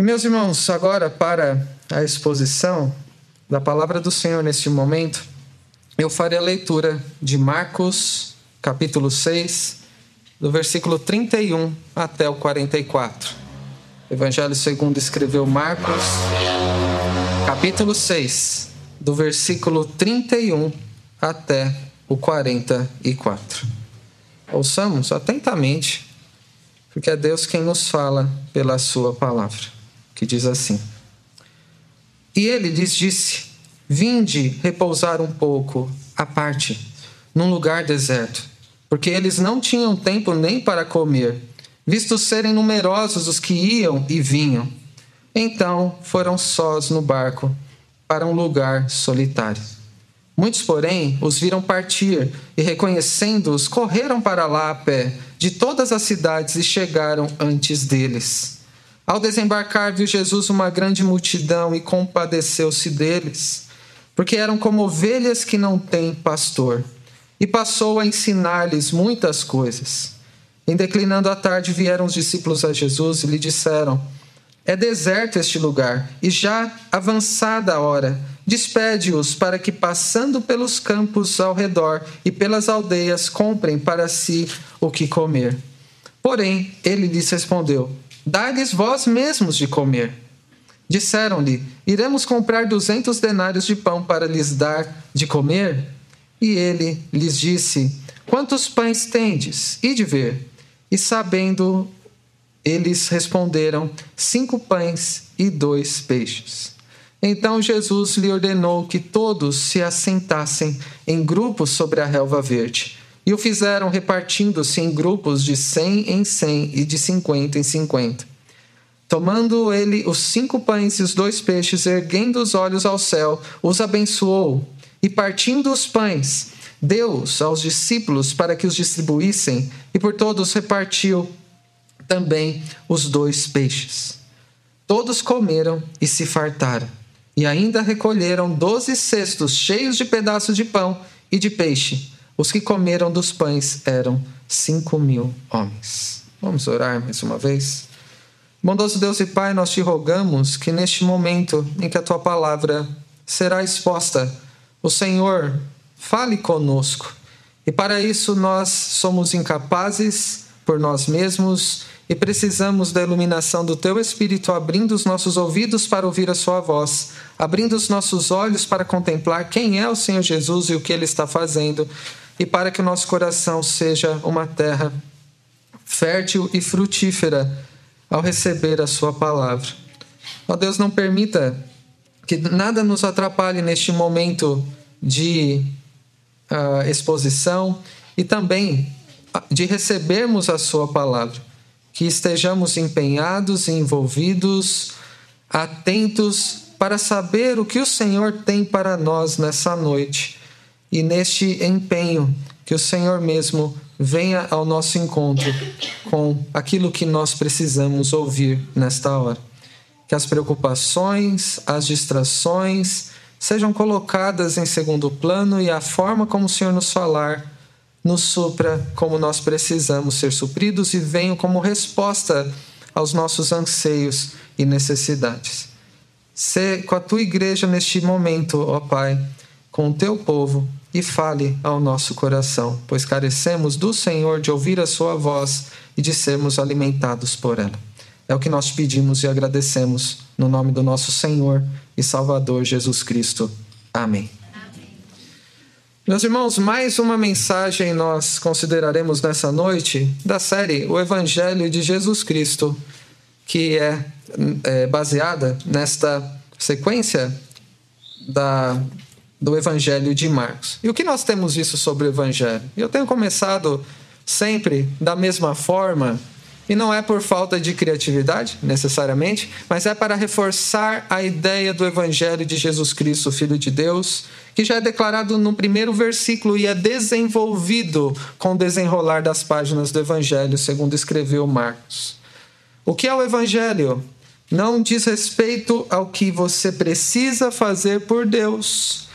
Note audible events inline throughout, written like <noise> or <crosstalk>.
E meus irmãos, agora para a exposição da palavra do Senhor neste momento, eu farei a leitura de Marcos, capítulo 6, do versículo 31 até o 44. Evangelho segundo escreveu Marcos, capítulo 6, do versículo 31 até o 44. Ouçamos atentamente, porque é Deus quem nos fala pela sua palavra, que diz assim: E ele lhes disse: Vinde repousar um pouco à parte, num lugar deserto porque eles não tinham tempo nem para comer, visto serem numerosos os que iam e vinham. Então foram sós no barco para um lugar solitário. Muitos, porém, os viram partir e, reconhecendo-os, correram para lá a pé de todas as cidades e chegaram antes deles. Ao desembarcar, viu Jesus uma grande multidão e compadeceu-se deles, porque eram como ovelhas que não têm pastor e passou a ensinar-lhes muitas coisas. Em declinando a tarde, vieram os discípulos a Jesus e lhe disseram: É deserto este lugar, e já avançada a hora. Despede-os para que, passando pelos campos ao redor e pelas aldeias, comprem para si o que comer. Porém, ele lhes respondeu: Dá-lhes vós mesmos de comer. Disseram-lhe: Iremos comprar duzentos denários de pão para lhes dar de comer? E ele lhes disse: Quantos pães tendes? de ver. E sabendo, eles responderam: Cinco pães e dois peixes. Então Jesus lhe ordenou que todos se assentassem em grupos sobre a relva verde. E o fizeram repartindo-se em grupos de cem em cem e de cinquenta em cinquenta. Tomando ele os cinco pães e os dois peixes, erguendo os olhos ao céu, os abençoou e partindo os pães, deu-os aos discípulos para que os distribuíssem, e por todos repartiu também os dois peixes. Todos comeram e se fartaram, e ainda recolheram doze cestos cheios de pedaços de pão e de peixe. Os que comeram dos pães eram cinco mil homens. Vamos orar mais uma vez? Bondoso Deus e Pai, nós te rogamos que neste momento em que a tua palavra será exposta, o Senhor fale conosco. E para isso nós somos incapazes por nós mesmos e precisamos da iluminação do Teu Espírito, abrindo os nossos ouvidos para ouvir a Sua voz, abrindo os nossos olhos para contemplar quem é o Senhor Jesus e o que Ele está fazendo, e para que o nosso coração seja uma terra fértil e frutífera ao receber a Sua palavra. Ó Deus, não permita que nada nos atrapalhe neste momento de uh, exposição e também de recebermos a Sua palavra. Que estejamos empenhados envolvidos, atentos para saber o que o Senhor tem para nós nessa noite. E neste empenho, que o Senhor mesmo venha ao nosso encontro com aquilo que nós precisamos ouvir nesta hora que as preocupações, as distrações sejam colocadas em segundo plano e a forma como o Senhor nos falar nos supra como nós precisamos ser supridos e venham como resposta aos nossos anseios e necessidades. Se com a tua igreja neste momento, ó Pai, com o teu povo e fale ao nosso coração, pois carecemos do Senhor de ouvir a sua voz e de sermos alimentados por ela. É o que nós pedimos e agradecemos no nome do nosso Senhor e Salvador Jesus Cristo. Amém. Amém. Meus irmãos, mais uma mensagem nós consideraremos nessa noite da série O Evangelho de Jesus Cristo, que é, é baseada nesta sequência da, do Evangelho de Marcos. E o que nós temos visto sobre o Evangelho? Eu tenho começado sempre da mesma forma e não é por falta de criatividade, necessariamente, mas é para reforçar a ideia do Evangelho de Jesus Cristo, Filho de Deus, que já é declarado no primeiro versículo e é desenvolvido com o desenrolar das páginas do Evangelho, segundo escreveu Marcos. O que é o Evangelho? Não diz respeito ao que você precisa fazer por Deus,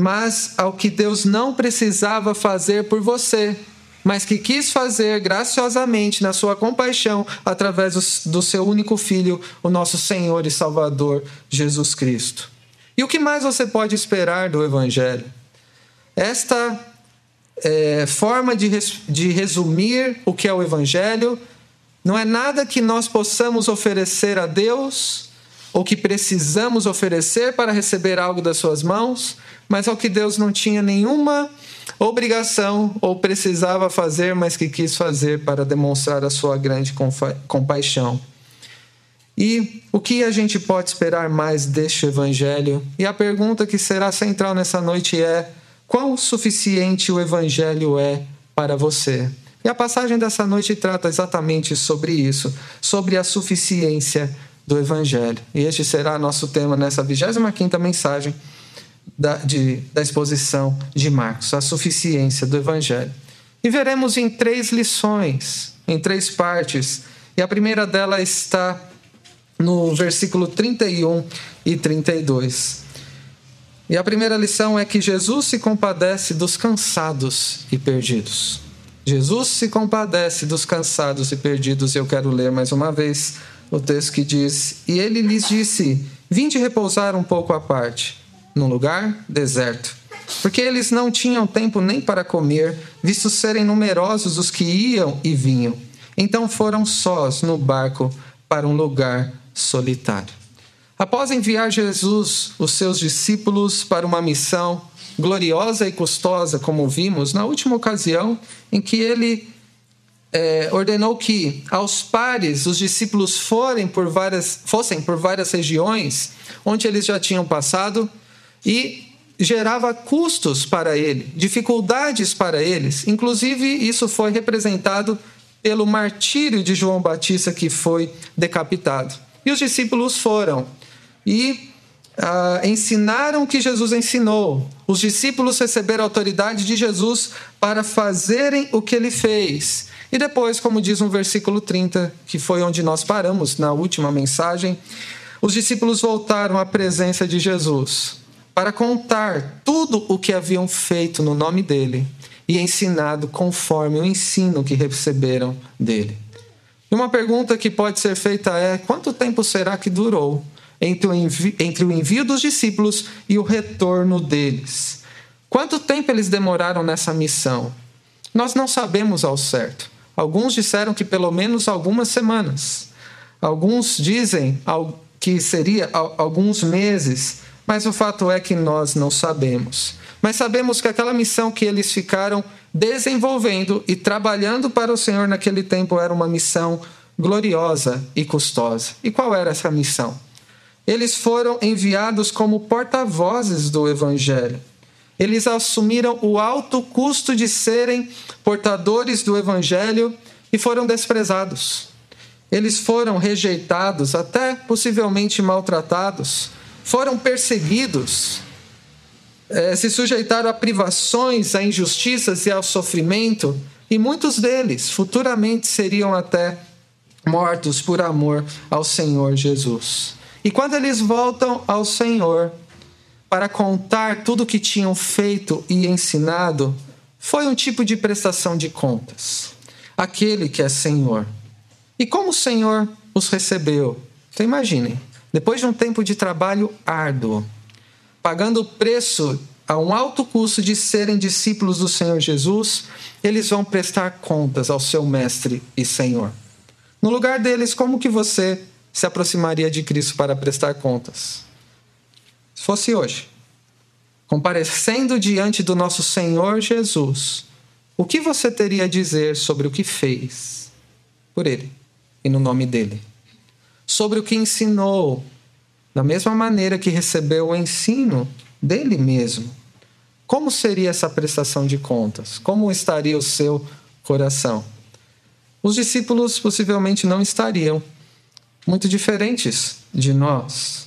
mas ao que Deus não precisava fazer por você mas que quis fazer graciosamente na sua compaixão através do seu único Filho, o nosso Senhor e Salvador, Jesus Cristo. E o que mais você pode esperar do Evangelho? Esta é, forma de, res, de resumir o que é o Evangelho não é nada que nós possamos oferecer a Deus ou que precisamos oferecer para receber algo das suas mãos, mas ao que Deus não tinha nenhuma obrigação ou precisava fazer, mas que quis fazer para demonstrar a sua grande compaixão. E o que a gente pode esperar mais deste evangelho? E a pergunta que será central nessa noite é: quão suficiente o evangelho é para você? E a passagem dessa noite trata exatamente sobre isso, sobre a suficiência do Evangelho. E este será nosso tema nessa 25 mensagem da, de, da exposição de Marcos, a suficiência do Evangelho. E veremos em três lições, em três partes. E a primeira dela está no versículo 31 e 32. E a primeira lição é que Jesus se compadece dos cansados e perdidos. Jesus se compadece dos cansados e perdidos. Eu quero ler mais uma vez o texto que diz: E ele lhes disse: Vinde repousar um pouco à parte, num lugar deserto. Porque eles não tinham tempo nem para comer, visto serem numerosos os que iam e vinham. Então foram sós no barco para um lugar solitário. Após enviar Jesus, os seus discípulos, para uma missão gloriosa e custosa, como vimos na última ocasião em que ele é, ordenou que aos pares os discípulos forem por várias, fossem por várias regiões onde eles já tinham passado e gerava custos para ele, dificuldades para eles. Inclusive, isso foi representado pelo martírio de João Batista, que foi decapitado. E os discípulos foram e ah, ensinaram o que Jesus ensinou. Os discípulos receberam a autoridade de Jesus para fazerem o que ele fez. E depois, como diz no versículo 30, que foi onde nós paramos na última mensagem, os discípulos voltaram à presença de Jesus para contar tudo o que haviam feito no nome dele e ensinado conforme o ensino que receberam dele. E uma pergunta que pode ser feita é: quanto tempo será que durou entre o entre o envio dos discípulos e o retorno deles? Quanto tempo eles demoraram nessa missão? Nós não sabemos ao certo. Alguns disseram que pelo menos algumas semanas. Alguns dizem que seria alguns meses, mas o fato é que nós não sabemos. Mas sabemos que aquela missão que eles ficaram desenvolvendo e trabalhando para o Senhor naquele tempo era uma missão gloriosa e custosa. E qual era essa missão? Eles foram enviados como porta-vozes do Evangelho eles assumiram o alto custo de serem portadores do evangelho e foram desprezados. Eles foram rejeitados, até possivelmente maltratados, foram perseguidos, eh, se sujeitaram a privações, a injustiças e ao sofrimento, e muitos deles futuramente seriam até mortos por amor ao Senhor Jesus. E quando eles voltam ao Senhor, para contar tudo o que tinham feito e ensinado, foi um tipo de prestação de contas. Aquele que é Senhor. E como o Senhor os recebeu? Então imaginem, depois de um tempo de trabalho árduo, pagando o preço a um alto custo de serem discípulos do Senhor Jesus, eles vão prestar contas ao seu mestre e Senhor. No lugar deles, como que você se aproximaria de Cristo para prestar contas? Se fosse hoje, comparecendo diante do nosso Senhor Jesus, o que você teria a dizer sobre o que fez por Ele e no nome dele? Sobre o que ensinou, da mesma maneira que recebeu o ensino dele mesmo. Como seria essa prestação de contas? Como estaria o seu coração? Os discípulos possivelmente não estariam muito diferentes de nós.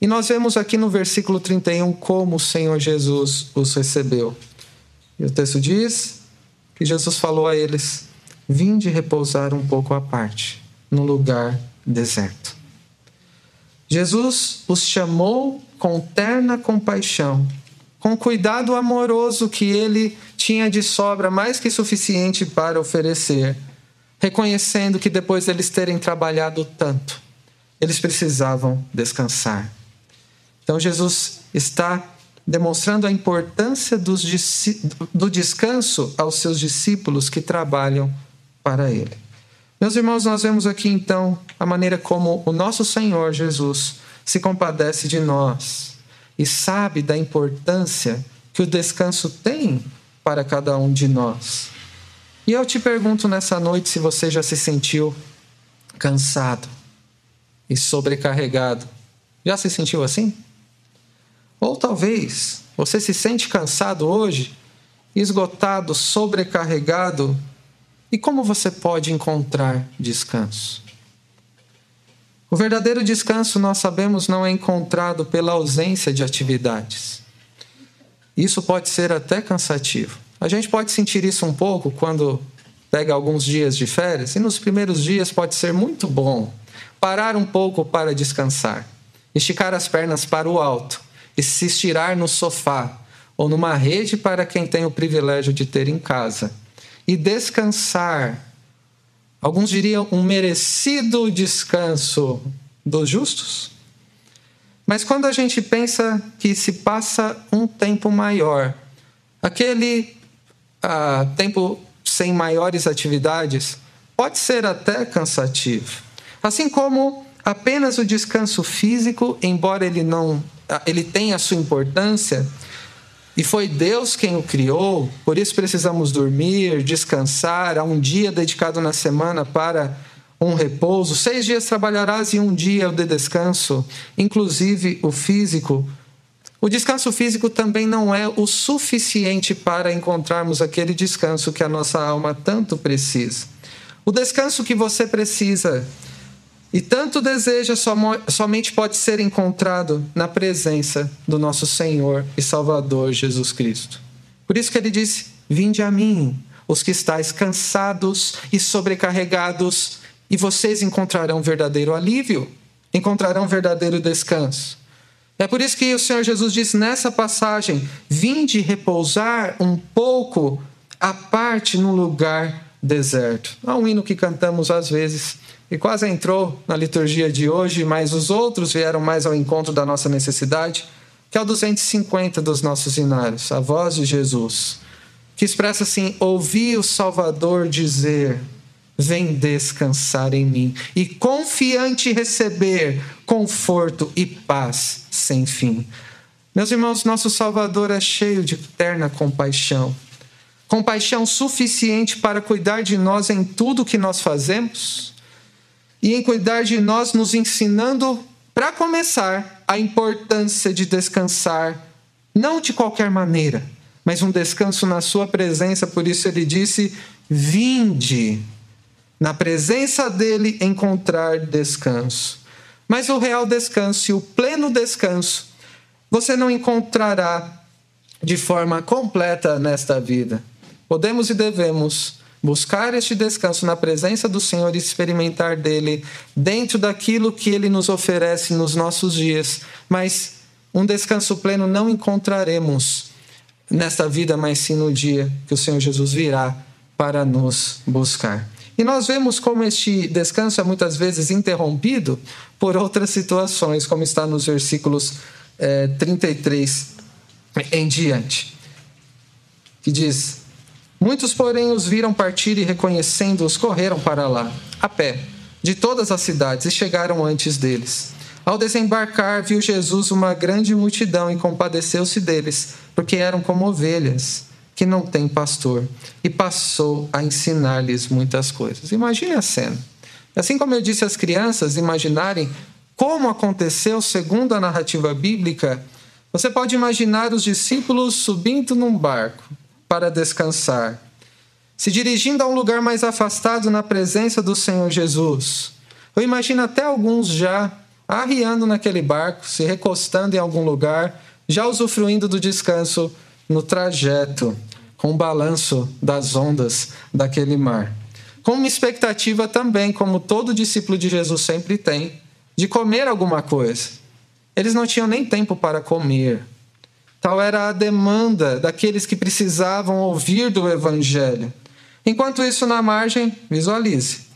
E nós vemos aqui no versículo 31 como o Senhor Jesus os recebeu. E o texto diz que Jesus falou a eles: Vinde repousar um pouco à parte, num lugar deserto. Jesus os chamou com terna compaixão, com cuidado amoroso que ele tinha de sobra, mais que suficiente para oferecer, reconhecendo que depois deles terem trabalhado tanto, eles precisavam descansar. Então Jesus está demonstrando a importância do descanso aos seus discípulos que trabalham para ele. Meus irmãos, nós vemos aqui então a maneira como o nosso Senhor Jesus se compadece de nós e sabe da importância que o descanso tem para cada um de nós. E eu te pergunto nessa noite se você já se sentiu cansado e sobrecarregado. Já se sentiu assim? Ou talvez você se sente cansado hoje, esgotado, sobrecarregado, e como você pode encontrar descanso? O verdadeiro descanso, nós sabemos, não é encontrado pela ausência de atividades. Isso pode ser até cansativo. A gente pode sentir isso um pouco quando pega alguns dias de férias, e nos primeiros dias pode ser muito bom parar um pouco para descansar, esticar as pernas para o alto e se estirar no sofá ou numa rede para quem tem o privilégio de ter em casa e descansar. Alguns diriam um merecido descanso dos justos. Mas quando a gente pensa que se passa um tempo maior, aquele ah, tempo sem maiores atividades pode ser até cansativo. Assim como apenas o descanso físico, embora ele não ele tem a sua importância e foi Deus quem o criou, por isso precisamos dormir, descansar. Há um dia dedicado na semana para um repouso. Seis dias trabalharás e um dia o de descanso, inclusive o físico. O descanso físico também não é o suficiente para encontrarmos aquele descanso que a nossa alma tanto precisa. O descanso que você precisa e tanto deseja somente pode ser encontrado na presença do nosso Senhor e Salvador Jesus Cristo. Por isso que ele disse: Vinde a mim, os que estáis cansados e sobrecarregados, e vocês encontrarão verdadeiro alívio, encontrarão verdadeiro descanso. É por isso que o Senhor Jesus disse nessa passagem: Vinde repousar um pouco à parte no lugar deserto. Há um hino que cantamos às vezes e quase entrou na liturgia de hoje, mas os outros vieram mais ao encontro da nossa necessidade, que é o 250 dos nossos hinários, a voz de Jesus, que expressa assim: Ouvi o Salvador dizer, vem descansar em mim, e confiante receber conforto e paz sem fim. Meus irmãos, nosso Salvador é cheio de eterna compaixão. Compaixão suficiente para cuidar de nós em tudo que nós fazemos e em cuidar de nós, nos ensinando, para começar, a importância de descansar, não de qualquer maneira, mas um descanso na Sua presença. Por isso ele disse: Vinde, na presença dele encontrar descanso. Mas o real descanso e o pleno descanso você não encontrará de forma completa nesta vida. Podemos e devemos buscar este descanso na presença do Senhor e experimentar dele dentro daquilo que ele nos oferece nos nossos dias. Mas um descanso pleno não encontraremos nesta vida, mas sim no dia que o Senhor Jesus virá para nos buscar. E nós vemos como este descanso é muitas vezes interrompido por outras situações, como está nos versículos é, 33 em diante, que diz: Muitos, porém, os viram partir e, reconhecendo-os, correram para lá, a pé, de todas as cidades, e chegaram antes deles. Ao desembarcar, viu Jesus uma grande multidão e compadeceu-se deles, porque eram como ovelhas que não têm pastor, e passou a ensinar-lhes muitas coisas. Imagine a cena. Assim como eu disse às crianças imaginarem como aconteceu segundo a narrativa bíblica, você pode imaginar os discípulos subindo num barco, para descansar, se dirigindo a um lugar mais afastado na presença do Senhor Jesus. Eu imagino até alguns já arriando naquele barco, se recostando em algum lugar, já usufruindo do descanso no trajeto, com o balanço das ondas daquele mar. Com uma expectativa também, como todo discípulo de Jesus sempre tem, de comer alguma coisa. Eles não tinham nem tempo para comer. Tal era a demanda daqueles que precisavam ouvir do Evangelho. Enquanto isso, na margem, visualize.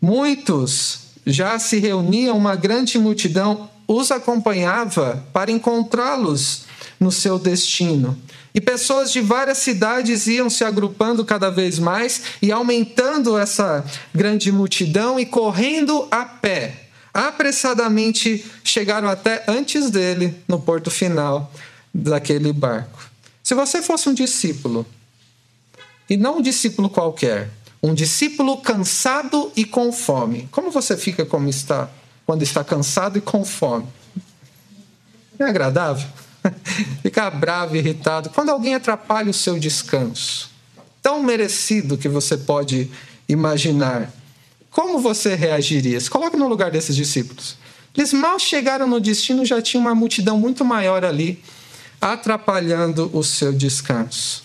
Muitos já se reuniam, uma grande multidão os acompanhava para encontrá-los no seu destino. E pessoas de várias cidades iam se agrupando cada vez mais e aumentando essa grande multidão e correndo a pé. Apressadamente chegaram até antes dele no porto final daquele barco. Se você fosse um discípulo, e não um discípulo qualquer, um discípulo cansado e com fome, como você fica como está quando está cansado e com fome? É agradável? <laughs> Ficar bravo, irritado. Quando alguém atrapalha o seu descanso, tão merecido que você pode imaginar, como você reagiria? Se coloque no lugar desses discípulos. Eles mal chegaram no destino, já tinha uma multidão muito maior ali, atrapalhando o seu descanso.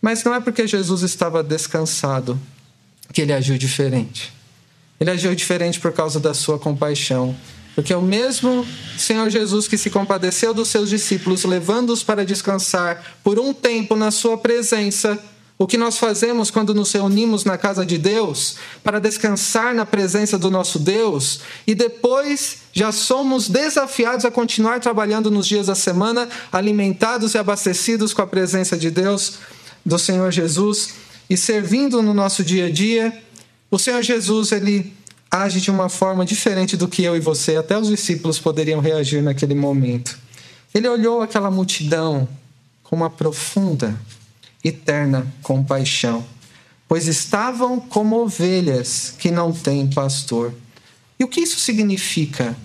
Mas não é porque Jesus estava descansado que ele agiu diferente. Ele agiu diferente por causa da sua compaixão. Porque o mesmo Senhor Jesus que se compadeceu dos seus discípulos, levando-os para descansar por um tempo na sua presença, o que nós fazemos quando nos reunimos na casa de Deus para descansar na presença do nosso Deus e depois já somos desafiados a continuar trabalhando nos dias da semana, alimentados e abastecidos com a presença de Deus, do Senhor Jesus e servindo no nosso dia a dia. O Senhor Jesus, ele age de uma forma diferente do que eu e você, até os discípulos poderiam reagir naquele momento. Ele olhou aquela multidão com uma profunda, eterna compaixão, pois estavam como ovelhas que não têm pastor. E o que isso significa?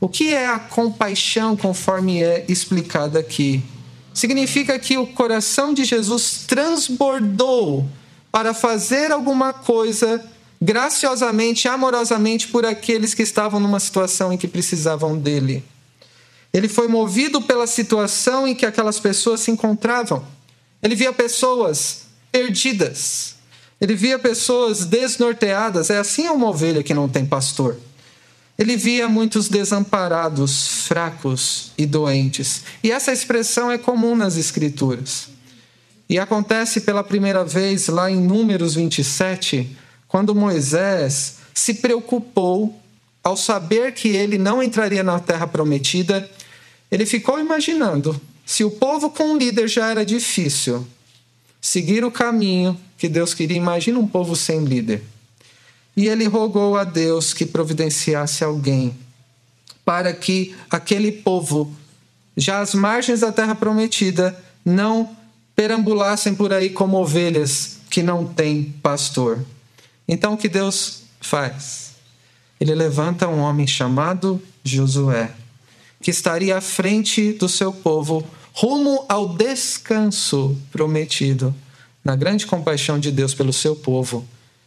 O que é a compaixão conforme é explicado aqui? Significa que o coração de Jesus transbordou para fazer alguma coisa graciosamente, amorosamente por aqueles que estavam numa situação em que precisavam dele. Ele foi movido pela situação em que aquelas pessoas se encontravam. Ele via pessoas perdidas. Ele via pessoas desnorteadas. É assim uma ovelha que não tem pastor. Ele via muitos desamparados, fracos e doentes. E essa expressão é comum nas Escrituras. E acontece pela primeira vez lá em Números 27, quando Moisés se preocupou ao saber que ele não entraria na terra prometida, ele ficou imaginando: se o povo com um líder já era difícil, seguir o caminho que Deus queria, imagina um povo sem líder. E ele rogou a Deus que providenciasse alguém para que aquele povo, já às margens da terra prometida, não perambulassem por aí como ovelhas que não têm pastor. Então o que Deus faz? Ele levanta um homem chamado Josué, que estaria à frente do seu povo, rumo ao descanso prometido, na grande compaixão de Deus pelo seu povo,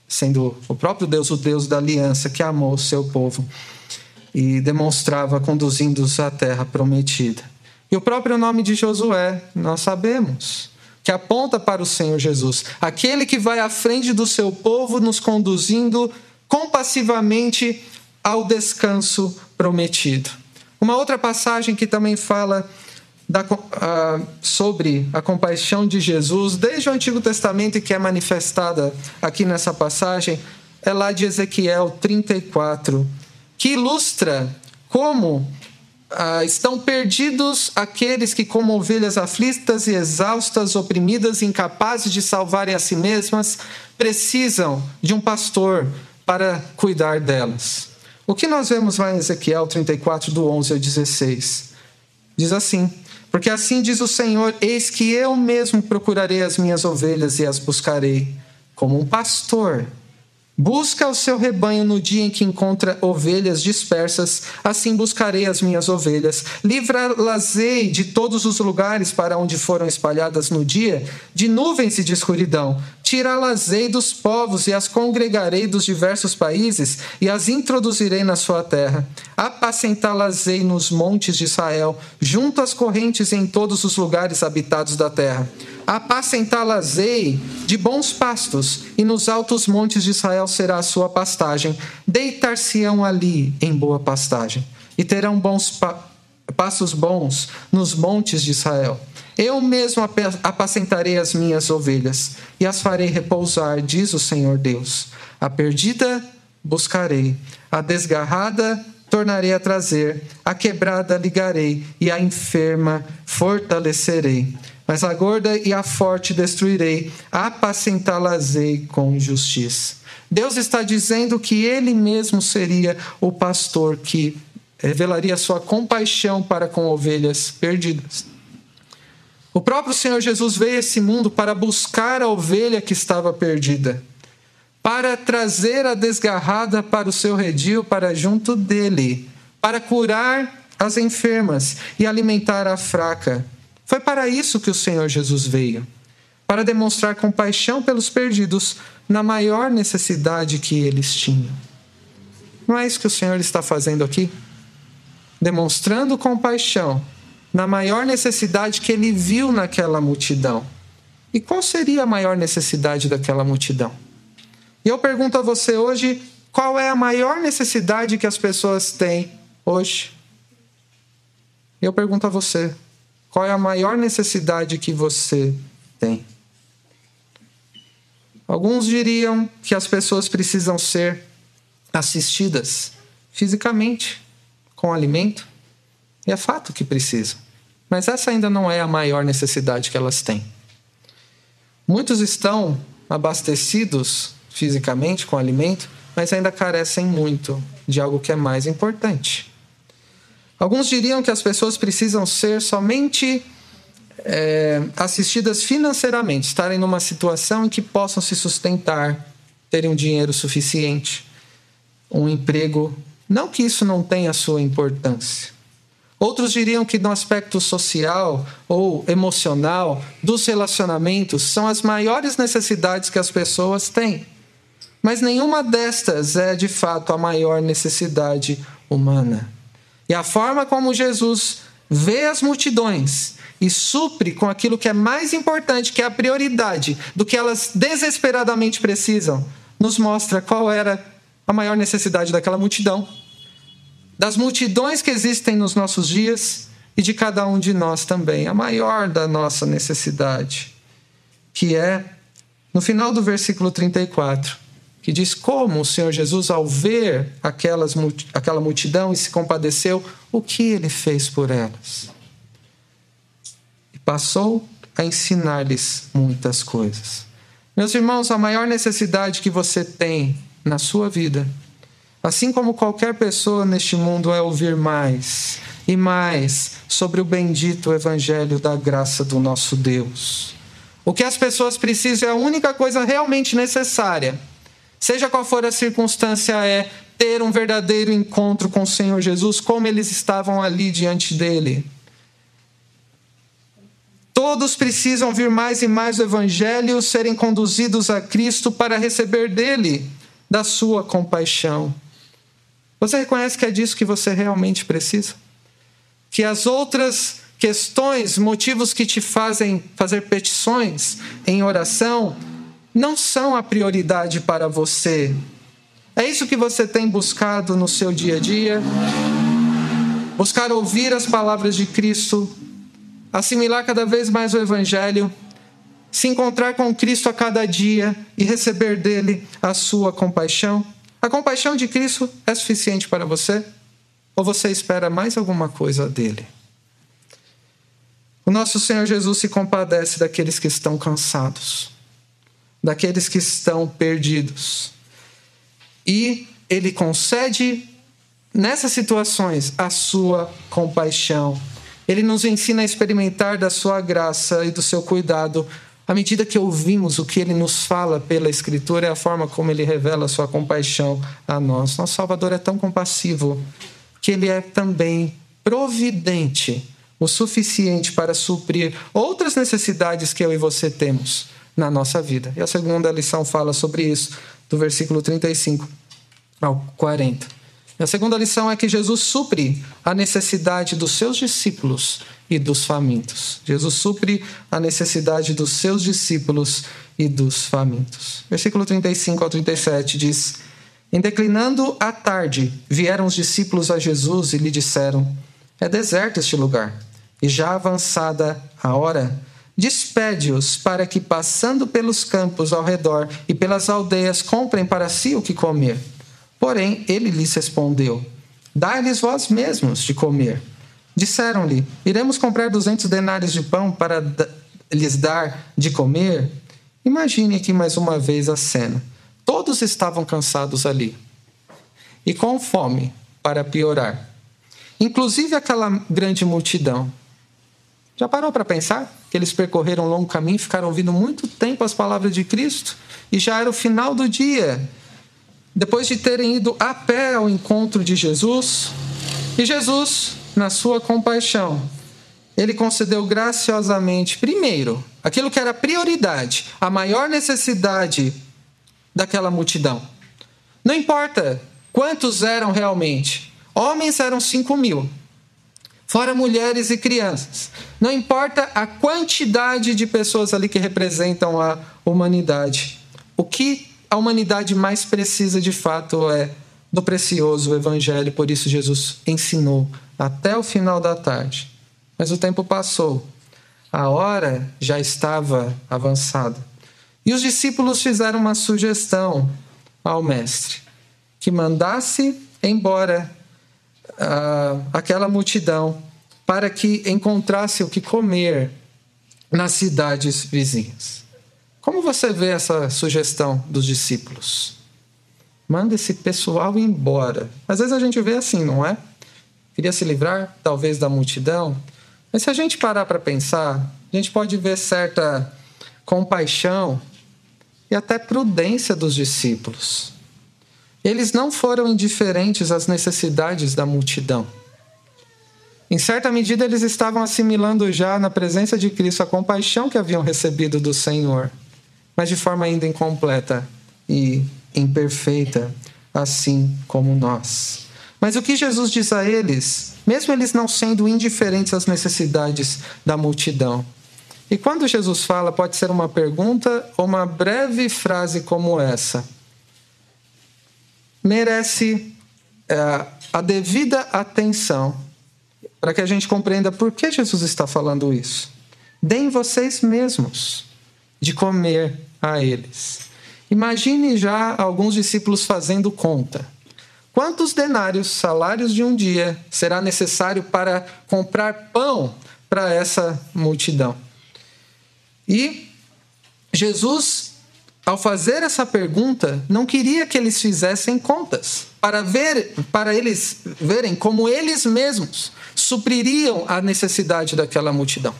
sendo o próprio Deus o Deus da aliança que amou o seu povo e demonstrava conduzindo-os à terra prometida. E o próprio nome de Josué, nós sabemos que aponta para o Senhor Jesus, aquele que vai à frente do seu povo, nos conduzindo compassivamente ao descanso prometido. Uma outra passagem que também fala da, uh, sobre a compaixão de Jesus, desde o Antigo Testamento e que é manifestada aqui nessa passagem, é lá de Ezequiel 34, que ilustra como ah, estão perdidos aqueles que, como ovelhas aflitas e exaustas, oprimidas, incapazes de salvarem a si mesmas, precisam de um pastor para cuidar delas. O que nós vemos lá em Ezequiel 34, do 11 ao 16? Diz assim: Porque assim diz o Senhor: Eis que eu mesmo procurarei as minhas ovelhas e as buscarei, como um pastor Busca o seu rebanho no dia em que encontra ovelhas dispersas, assim buscarei as minhas ovelhas. Livra-las-ei de todos os lugares para onde foram espalhadas no dia, de nuvens e de escuridão. Tirá-las-ei dos povos e as congregarei dos diversos países e as introduzirei na sua terra. Apacentá-las-ei nos montes de Israel, junto às correntes em todos os lugares habitados da terra apacentá-las-ei de bons pastos, e nos altos montes de Israel será a sua pastagem. Deitar-se-ão ali em boa pastagem, e terão bons pa passos bons nos montes de Israel. Eu mesmo apacentarei as minhas ovelhas e as farei repousar, diz o Senhor Deus. A perdida buscarei, a desgarrada tornarei a trazer, a quebrada ligarei e a enferma fortalecerei. Mas a gorda e a forte destruirei, apacentá-las-ei com justiça. Deus está dizendo que ele mesmo seria o pastor que revelaria sua compaixão para com ovelhas perdidas. O próprio Senhor Jesus veio a esse mundo para buscar a ovelha que estava perdida para trazer a desgarrada para o seu redil, para junto dele, para curar as enfermas e alimentar a fraca. Foi para isso que o Senhor Jesus veio para demonstrar compaixão pelos perdidos na maior necessidade que eles tinham. Não é isso que o Senhor está fazendo aqui? Demonstrando compaixão na maior necessidade que ele viu naquela multidão. E qual seria a maior necessidade daquela multidão? E eu pergunto a você hoje: qual é a maior necessidade que as pessoas têm hoje? Eu pergunto a você: qual é a maior necessidade que você tem? Alguns diriam que as pessoas precisam ser assistidas fisicamente com alimento. E é fato que precisam. Mas essa ainda não é a maior necessidade que elas têm. Muitos estão abastecidos fisicamente com alimento, mas ainda carecem muito de algo que é mais importante. Alguns diriam que as pessoas precisam ser somente é, assistidas financeiramente, estarem numa situação em que possam se sustentar, terem um dinheiro suficiente, um emprego. Não que isso não tenha sua importância. Outros diriam que no aspecto social ou emocional dos relacionamentos são as maiores necessidades que as pessoas têm. Mas nenhuma destas é de fato a maior necessidade humana. E a forma como Jesus vê as multidões e supre com aquilo que é mais importante, que é a prioridade do que elas desesperadamente precisam, nos mostra qual era a maior necessidade daquela multidão. Das multidões que existem nos nossos dias e de cada um de nós também, a maior da nossa necessidade, que é, no final do versículo 34, que diz como o Senhor Jesus, ao ver aquelas, aquela multidão e se compadeceu, o que ele fez por elas. E passou a ensinar-lhes muitas coisas. Meus irmãos, a maior necessidade que você tem na sua vida, assim como qualquer pessoa neste mundo, é ouvir mais e mais sobre o bendito Evangelho da graça do nosso Deus. O que as pessoas precisam é a única coisa realmente necessária Seja qual for a circunstância, é ter um verdadeiro encontro com o Senhor Jesus, como eles estavam ali diante dele. Todos precisam vir mais e mais do Evangelho, serem conduzidos a Cristo para receber dele, da sua compaixão. Você reconhece que é disso que você realmente precisa? Que as outras questões, motivos que te fazem fazer petições em oração, não são a prioridade para você. É isso que você tem buscado no seu dia a dia? Buscar ouvir as palavras de Cristo, assimilar cada vez mais o Evangelho, se encontrar com Cristo a cada dia e receber dele a sua compaixão? A compaixão de Cristo é suficiente para você? Ou você espera mais alguma coisa dele? O nosso Senhor Jesus se compadece daqueles que estão cansados daqueles que estão perdidos. E ele concede nessas situações a sua compaixão. Ele nos ensina a experimentar da sua graça e do seu cuidado à medida que ouvimos o que ele nos fala pela Escritura, é a forma como ele revela a sua compaixão a nós. Nosso Salvador é tão compassivo que ele é também providente o suficiente para suprir outras necessidades que eu e você temos na nossa vida. E a segunda lição fala sobre isso, do versículo 35 ao 40. E a segunda lição é que Jesus supre a necessidade dos seus discípulos e dos famintos. Jesus supre a necessidade dos seus discípulos e dos famintos. Versículo 35 ao 37 diz: Em declinando a tarde, vieram os discípulos a Jesus e lhe disseram: É deserto este lugar, e já avançada a hora, despede-os para que, passando pelos campos ao redor e pelas aldeias, comprem para si o que comer. Porém, ele lhes respondeu: Dai-lhes vós mesmos de comer. Disseram-lhe: Iremos comprar duzentos denários de pão para lhes dar de comer? Imagine aqui mais uma vez a cena. Todos estavam cansados ali e com fome, para piorar. Inclusive aquela grande multidão. Já parou para pensar que eles percorreram um longo caminho, ficaram ouvindo muito tempo as palavras de Cristo e já era o final do dia? Depois de terem ido a pé ao encontro de Jesus, e Jesus, na sua compaixão, ele concedeu graciosamente, primeiro, aquilo que era prioridade, a maior necessidade daquela multidão. Não importa quantos eram realmente, homens eram cinco mil, fora mulheres e crianças. Não importa a quantidade de pessoas ali que representam a humanidade. O que a humanidade mais precisa de fato é do precioso evangelho, por isso Jesus ensinou até o final da tarde. Mas o tempo passou, a hora já estava avançada. E os discípulos fizeram uma sugestão ao mestre: que mandasse embora aquela multidão para que encontrasse o que comer nas cidades vizinhas. Como você vê essa sugestão dos discípulos? Manda esse pessoal embora. Às vezes a gente vê assim, não é? Queria se livrar, talvez, da multidão. Mas se a gente parar para pensar, a gente pode ver certa compaixão e até prudência dos discípulos. Eles não foram indiferentes às necessidades da multidão. Em certa medida, eles estavam assimilando já na presença de Cristo a compaixão que haviam recebido do Senhor, mas de forma ainda incompleta e imperfeita, assim como nós. Mas o que Jesus diz a eles, mesmo eles não sendo indiferentes às necessidades da multidão? E quando Jesus fala, pode ser uma pergunta ou uma breve frase como essa merece é, a devida atenção para que a gente compreenda por que Jesus está falando isso. Deem vocês mesmos de comer a eles. Imagine já alguns discípulos fazendo conta. Quantos denários, salários de um dia, será necessário para comprar pão para essa multidão? E Jesus ao fazer essa pergunta, não queria que eles fizessem contas, para ver, para eles verem como eles mesmos supririam a necessidade daquela multidão.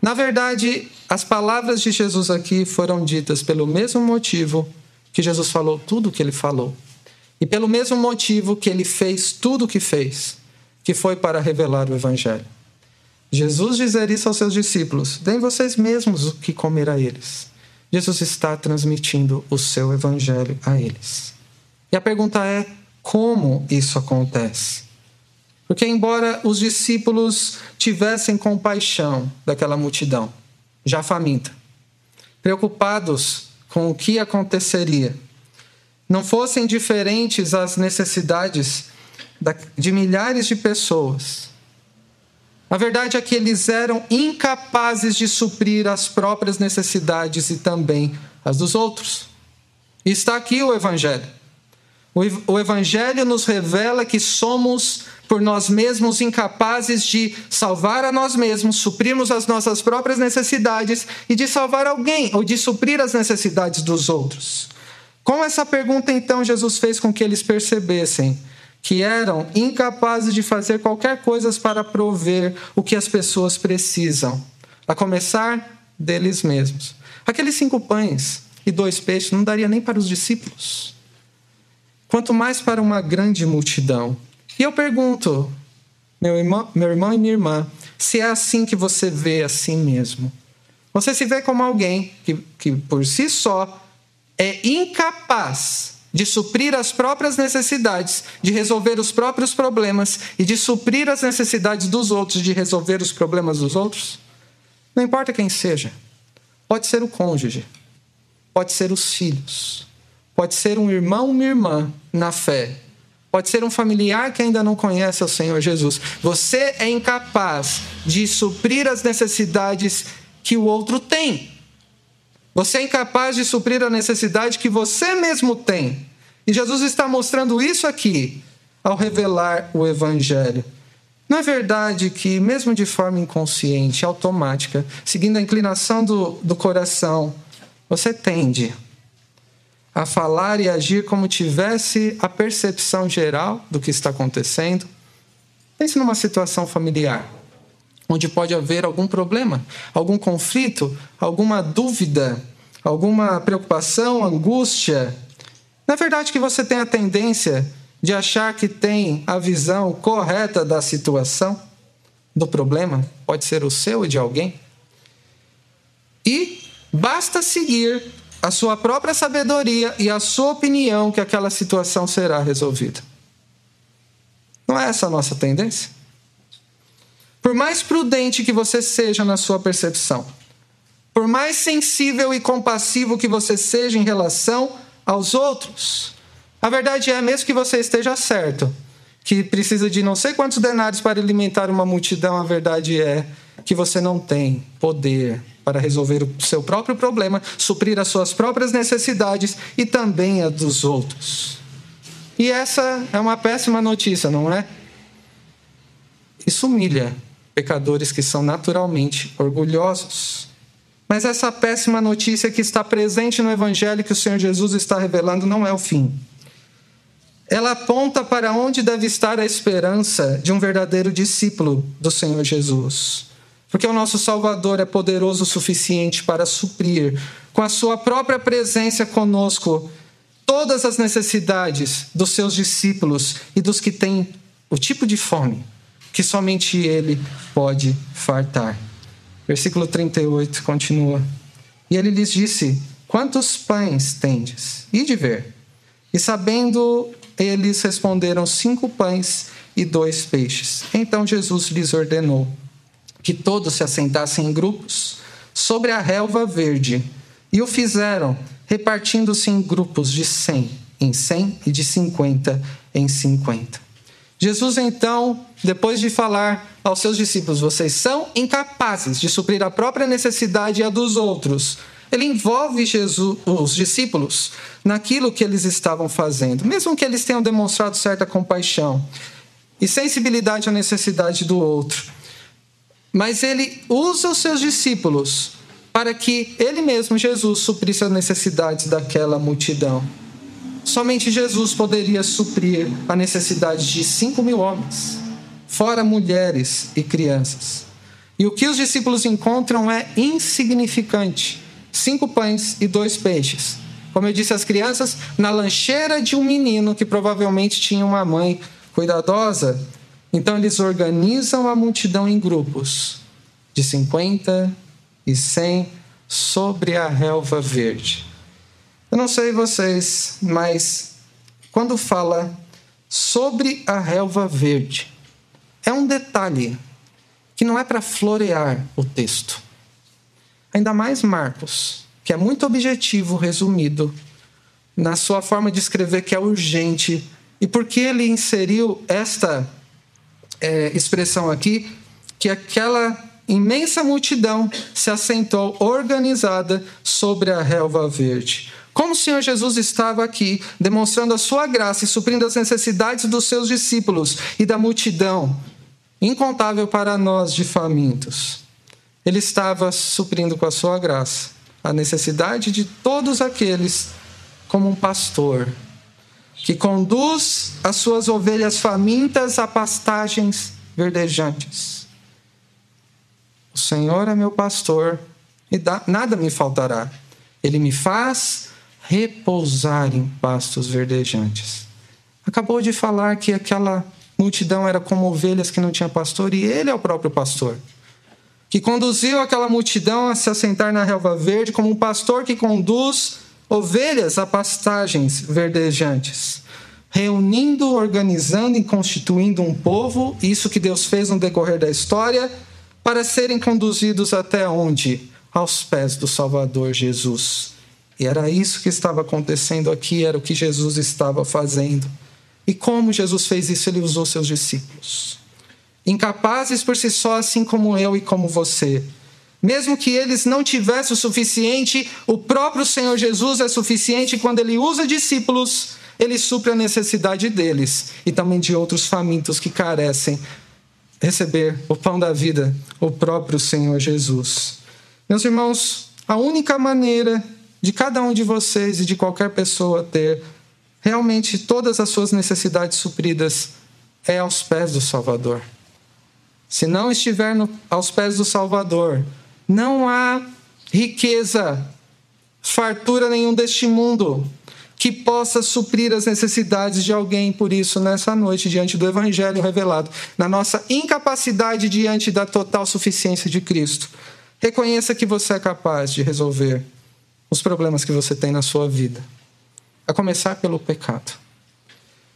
Na verdade, as palavras de Jesus aqui foram ditas pelo mesmo motivo que Jesus falou tudo o que ele falou. E pelo mesmo motivo que ele fez tudo o que fez, que foi para revelar o evangelho. Jesus dizer isso aos seus discípulos: "Deem vocês mesmos o que comer a eles". Jesus está transmitindo o seu evangelho a eles. E a pergunta é: como isso acontece? Porque, embora os discípulos tivessem compaixão daquela multidão, já faminta, preocupados com o que aconteceria, não fossem diferentes às necessidades de milhares de pessoas, a verdade é que eles eram incapazes de suprir as próprias necessidades e também as dos outros. E está aqui o Evangelho. O Evangelho nos revela que somos por nós mesmos incapazes de salvar a nós mesmos, suprirmos as nossas próprias necessidades e de salvar alguém ou de suprir as necessidades dos outros. Com essa pergunta, então, Jesus fez com que eles percebessem que eram incapazes de fazer qualquer coisa para prover o que as pessoas precisam, a começar deles mesmos. Aqueles cinco pães e dois peixes não daria nem para os discípulos, quanto mais para uma grande multidão. E eu pergunto, meu irmão, meu irmão e minha irmã, se é assim que você vê a si mesmo. Você se vê como alguém que, que por si só é incapaz de suprir as próprias necessidades, de resolver os próprios problemas e de suprir as necessidades dos outros, de resolver os problemas dos outros? Não importa quem seja. Pode ser o cônjuge, pode ser os filhos, pode ser um irmão, uma irmã na fé, pode ser um familiar que ainda não conhece o Senhor Jesus. Você é incapaz de suprir as necessidades que o outro tem. Você é incapaz de suprir a necessidade que você mesmo tem. E Jesus está mostrando isso aqui ao revelar o Evangelho. Não é verdade que, mesmo de forma inconsciente, automática, seguindo a inclinação do, do coração, você tende a falar e agir como tivesse a percepção geral do que está acontecendo? Pense numa situação familiar, onde pode haver algum problema, algum conflito, alguma dúvida, alguma preocupação, angústia. É verdade que você tem a tendência de achar que tem a visão correta da situação, do problema, pode ser o seu e de alguém. E basta seguir a sua própria sabedoria e a sua opinião que aquela situação será resolvida. Não é essa a nossa tendência? Por mais prudente que você seja na sua percepção, por mais sensível e compassivo que você seja em relação aos outros, a verdade é, mesmo que você esteja certo, que precisa de não sei quantos denários para alimentar uma multidão, a verdade é que você não tem poder para resolver o seu próprio problema, suprir as suas próprias necessidades e também a dos outros. E essa é uma péssima notícia, não é? Isso humilha pecadores que são naturalmente orgulhosos. Mas essa péssima notícia que está presente no Evangelho que o Senhor Jesus está revelando não é o fim ela aponta para onde deve estar a esperança de um verdadeiro discípulo do Senhor Jesus. Porque o nosso Salvador é poderoso o suficiente para suprir, com a sua própria presença conosco, todas as necessidades dos seus discípulos e dos que têm o tipo de fome que somente Ele pode fartar. Versículo 38 continua. E ele lhes disse: Quantos pães tendes? E de ver. E sabendo eles responderam: Cinco pães e dois peixes. Então Jesus lhes ordenou que todos se assentassem em grupos sobre a relva verde. E o fizeram, repartindo-se em grupos de cem em cem e de cinquenta em cinquenta. Jesus, então, depois de falar aos seus discípulos: Vocês são incapazes de suprir a própria necessidade e a dos outros ele envolve Jesus, os discípulos naquilo que eles estavam fazendo, mesmo que eles tenham demonstrado certa compaixão e sensibilidade à necessidade do outro. Mas ele usa os seus discípulos para que ele mesmo, Jesus, suprisse as necessidades daquela multidão. Somente Jesus poderia suprir a necessidade de cinco mil homens, fora mulheres e crianças. E o que os discípulos encontram é insignificante cinco pães e dois peixes. Como eu disse às crianças, na lancheira de um menino que provavelmente tinha uma mãe cuidadosa. Então eles organizam a multidão em grupos de 50 e 100 sobre a relva verde. Eu não sei vocês, mas quando fala sobre a relva verde, é um detalhe que não é para florear o texto. Ainda mais Marcos, que é muito objetivo, resumido, na sua forma de escrever que é urgente. E por que ele inseriu esta é, expressão aqui, que aquela imensa multidão se assentou organizada sobre a relva verde. Como o Senhor Jesus estava aqui, demonstrando a sua graça e suprindo as necessidades dos seus discípulos e da multidão, incontável para nós de famintos ele estava suprindo com a sua graça a necessidade de todos aqueles, como um pastor que conduz as suas ovelhas famintas a pastagens verdejantes. O Senhor é meu pastor e nada me faltará. Ele me faz repousar em pastos verdejantes. Acabou de falar que aquela multidão era como ovelhas que não tinha pastor e ele é o próprio pastor que conduziu aquela multidão a se assentar na relva verde, como um pastor que conduz ovelhas a pastagens verdejantes, reunindo, organizando e constituindo um povo, isso que Deus fez no decorrer da história, para serem conduzidos até onde? Aos pés do Salvador Jesus. E era isso que estava acontecendo aqui, era o que Jesus estava fazendo. E como Jesus fez isso? Ele usou seus discípulos. Incapazes por si só, assim como eu e como você. Mesmo que eles não tivessem o suficiente, o próprio Senhor Jesus é suficiente quando ele usa discípulos, ele supre a necessidade deles e também de outros famintos que carecem receber o pão da vida, o próprio Senhor Jesus. Meus irmãos, a única maneira de cada um de vocês e de qualquer pessoa ter realmente todas as suas necessidades supridas é aos pés do Salvador. Se não estiver no, aos pés do Salvador, não há riqueza, fartura nenhum deste mundo que possa suprir as necessidades de alguém. Por isso, nessa noite, diante do Evangelho revelado, na nossa incapacidade diante da total suficiência de Cristo, reconheça que você é capaz de resolver os problemas que você tem na sua vida, a começar pelo pecado.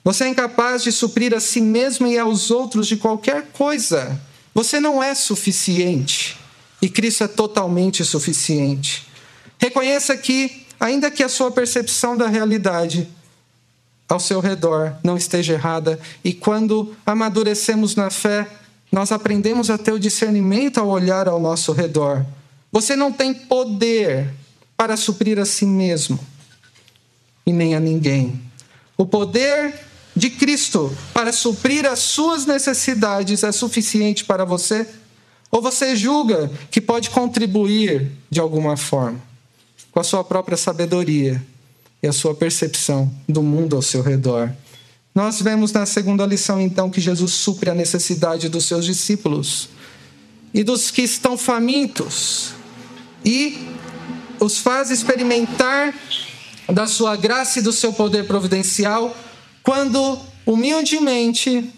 Você é incapaz de suprir a si mesmo e aos outros de qualquer coisa. Você não é suficiente. E Cristo é totalmente suficiente. Reconheça que ainda que a sua percepção da realidade ao seu redor não esteja errada, e quando amadurecemos na fé, nós aprendemos a ter o discernimento ao olhar ao nosso redor. Você não tem poder para suprir a si mesmo e nem a ninguém. O poder de Cristo para suprir as suas necessidades é suficiente para você? Ou você julga que pode contribuir de alguma forma? com a sua própria sabedoria e a sua percepção do mundo ao seu redor. Nós vemos na segunda lição, então, que Jesus supre a necessidade dos seus discípulos e dos que estão famintos e os faz experimentar da sua graça e do seu poder providencial quando humildemente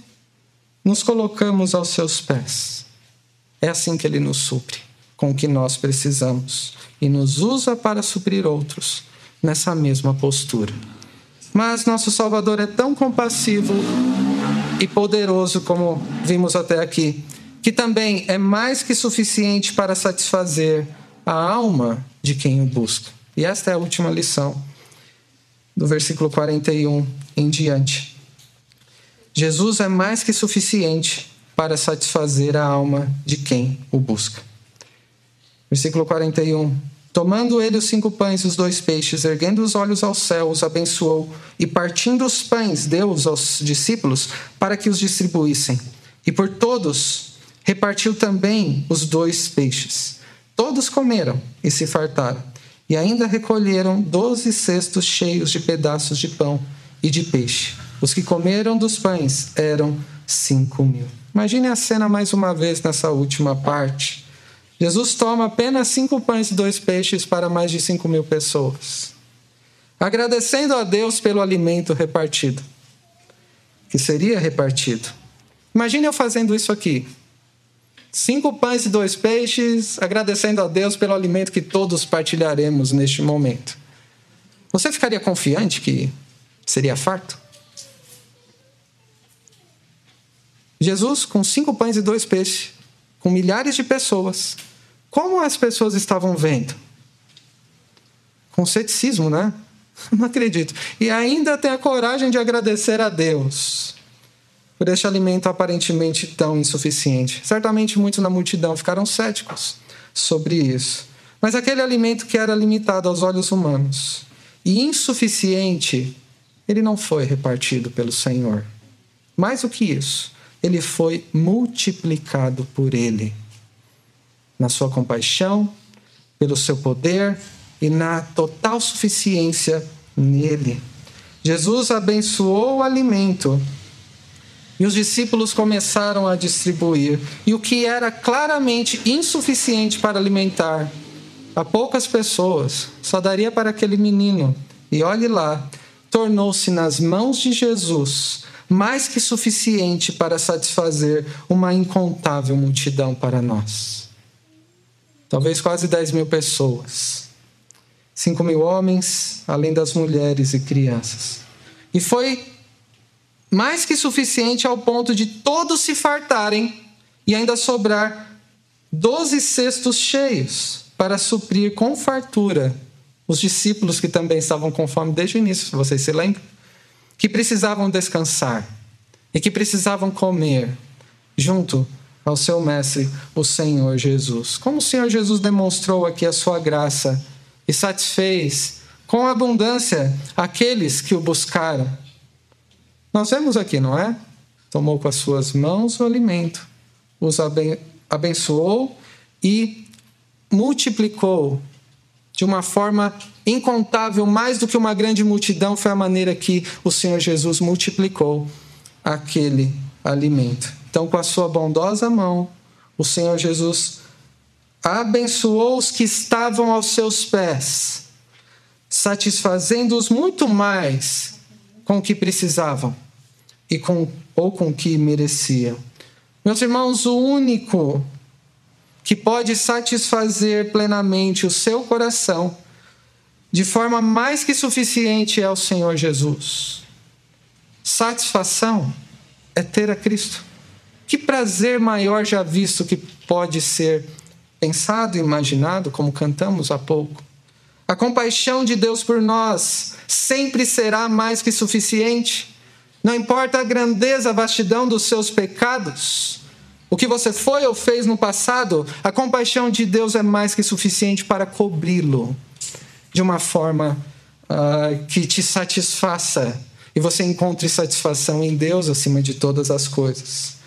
nos colocamos aos seus pés. É assim que ele nos supre com o que nós precisamos e nos usa para suprir outros nessa mesma postura. Mas nosso Salvador é tão compassivo e poderoso, como vimos até aqui, que também é mais que suficiente para satisfazer a alma de quem o busca. E esta é a última lição, do versículo 41 em diante. Jesus é mais que suficiente para satisfazer a alma de quem o busca. Versículo 41. Tomando ele os cinco pães e os dois peixes, erguendo os olhos ao céu, os abençoou, e partindo os pães, deu-os aos discípulos para que os distribuíssem. E por todos repartiu também os dois peixes. Todos comeram e se fartaram, e ainda recolheram doze cestos cheios de pedaços de pão e de peixe. Os que comeram dos pães eram cinco mil. Imagine a cena mais uma vez nessa última parte. Jesus toma apenas cinco pães e dois peixes para mais de cinco mil pessoas, agradecendo a Deus pelo alimento repartido, que seria repartido. Imagine eu fazendo isso aqui. Cinco pães e dois peixes, agradecendo a Deus pelo alimento que todos partilharemos neste momento. Você ficaria confiante que seria farto? Jesus, com cinco pães e dois peixes, com milhares de pessoas, como as pessoas estavam vendo? Com ceticismo, né? <laughs> Não acredito. E ainda tem a coragem de agradecer a Deus por este alimento aparentemente tão insuficiente. Certamente muitos na multidão ficaram céticos sobre isso. Mas aquele alimento que era limitado aos olhos humanos e insuficiente, ele não foi repartido pelo Senhor. Mais do que isso, ele foi multiplicado por ele na sua compaixão, pelo seu poder e na total suficiência nele. Jesus abençoou o alimento e os discípulos começaram a distribuir. E o que era claramente insuficiente para alimentar a poucas pessoas, só daria para aquele menino. E olhe lá, tornou-se nas mãos de Jesus mais que suficiente para satisfazer uma incontável multidão para nós talvez quase 10 mil pessoas. 5 mil homens, além das mulheres e crianças. E foi mais que suficiente ao ponto de todos se fartarem e ainda sobrar 12 cestos cheios para suprir com fartura os discípulos que também estavam com fome desde o início, vocês se lembram. que precisavam descansar e que precisavam comer junto ao seu mestre, o Senhor Jesus. Como o Senhor Jesus demonstrou aqui a sua graça e satisfez com abundância aqueles que o buscaram. Nós vemos aqui, não é? Tomou com as suas mãos o alimento, os abençoou e multiplicou de uma forma incontável, mais do que uma grande multidão, foi a maneira que o Senhor Jesus multiplicou aquele alimento. Então, com a sua bondosa mão, o Senhor Jesus abençoou os que estavam aos seus pés, satisfazendo-os muito mais com o que precisavam e com ou com o que mereciam. Meus irmãos, o único que pode satisfazer plenamente o seu coração de forma mais que suficiente é o Senhor Jesus. Satisfação é ter a Cristo. Que prazer maior já visto que pode ser pensado e imaginado, como cantamos há pouco. A compaixão de Deus por nós sempre será mais que suficiente. Não importa a grandeza, a vastidão dos seus pecados, o que você foi ou fez no passado, a compaixão de Deus é mais que suficiente para cobri-lo de uma forma uh, que te satisfaça e você encontre satisfação em Deus acima de todas as coisas.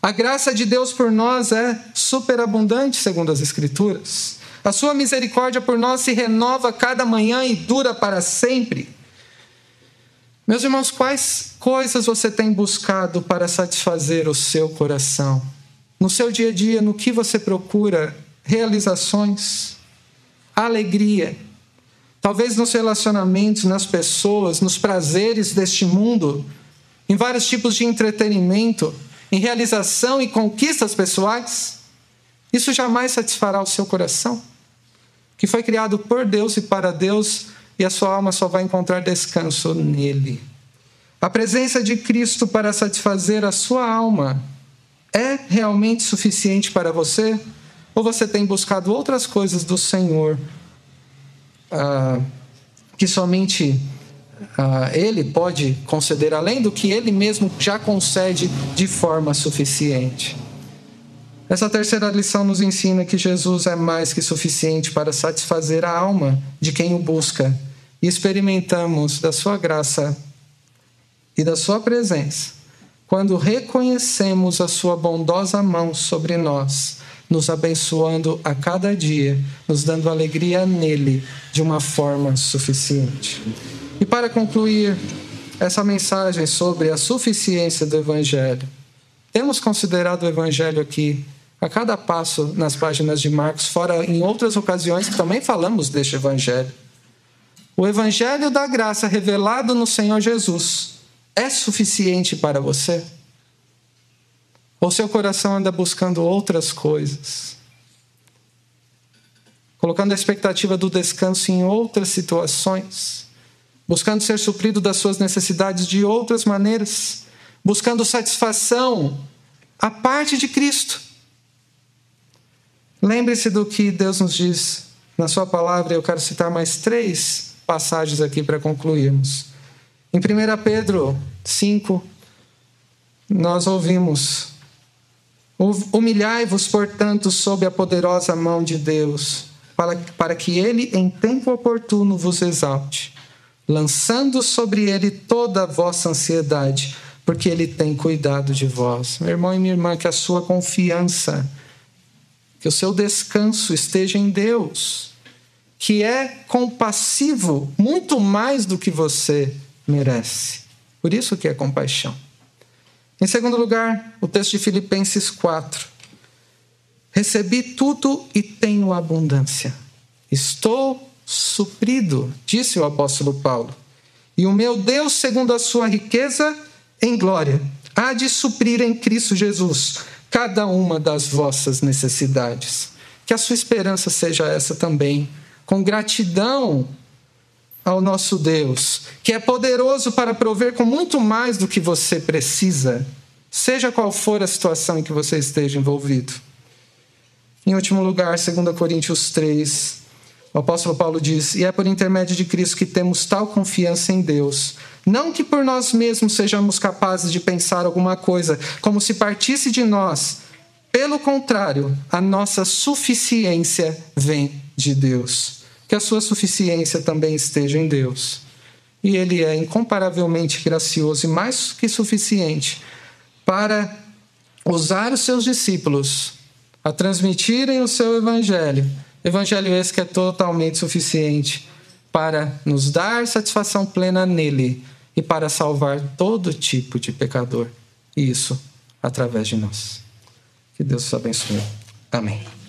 A graça de Deus por nós é superabundante, segundo as Escrituras. A sua misericórdia por nós se renova cada manhã e dura para sempre. Meus irmãos, quais coisas você tem buscado para satisfazer o seu coração? No seu dia a dia, no que você procura? Realizações, alegria, talvez nos relacionamentos, nas pessoas, nos prazeres deste mundo, em vários tipos de entretenimento? Em realização e conquistas pessoais, isso jamais satisfará o seu coração, que foi criado por Deus e para Deus, e a sua alma só vai encontrar descanso nele. A presença de Cristo para satisfazer a sua alma é realmente suficiente para você? Ou você tem buscado outras coisas do Senhor ah, que somente ah, ele pode conceder além do que ele mesmo já concede de forma suficiente. Essa terceira lição nos ensina que Jesus é mais que suficiente para satisfazer a alma de quem o busca e experimentamos da sua graça e da sua presença quando reconhecemos a sua bondosa mão sobre nós, nos abençoando a cada dia, nos dando alegria nele de uma forma suficiente. E para concluir essa mensagem sobre a suficiência do Evangelho, temos considerado o Evangelho aqui a cada passo nas páginas de Marcos, fora em outras ocasiões que também falamos deste Evangelho. O Evangelho da graça revelado no Senhor Jesus é suficiente para você? Ou seu coração anda buscando outras coisas? Colocando a expectativa do descanso em outras situações? buscando ser suprido das suas necessidades de outras maneiras, buscando satisfação a parte de Cristo. Lembre-se do que Deus nos diz na Sua palavra, eu quero citar mais três passagens aqui para concluirmos. Em 1 Pedro 5, nós ouvimos: Humilhai-vos, portanto, sob a poderosa mão de Deus, para, para que Ele, em tempo oportuno, vos exalte lançando sobre ele toda a vossa ansiedade, porque ele tem cuidado de vós. Meu irmão e minha irmã, que a sua confiança, que o seu descanso esteja em Deus, que é compassivo muito mais do que você merece. Por isso que é compaixão. Em segundo lugar, o texto de Filipenses 4. Recebi tudo e tenho abundância. Estou suprido, disse o apóstolo Paulo. E o meu Deus, segundo a sua riqueza em glória, há de suprir em Cristo Jesus cada uma das vossas necessidades. Que a sua esperança seja essa também, com gratidão ao nosso Deus, que é poderoso para prover com muito mais do que você precisa, seja qual for a situação em que você esteja envolvido. Em último lugar, 2 Coríntios 3, o apóstolo Paulo diz: E é por intermédio de Cristo que temos tal confiança em Deus. Não que por nós mesmos sejamos capazes de pensar alguma coisa, como se partisse de nós. Pelo contrário, a nossa suficiência vem de Deus. Que a sua suficiência também esteja em Deus. E Ele é incomparavelmente gracioso e mais que suficiente para usar os seus discípulos a transmitirem o seu evangelho. Evangelho esse que é totalmente suficiente para nos dar satisfação plena nele e para salvar todo tipo de pecador. E isso através de nós. Que Deus os abençoe. Amém.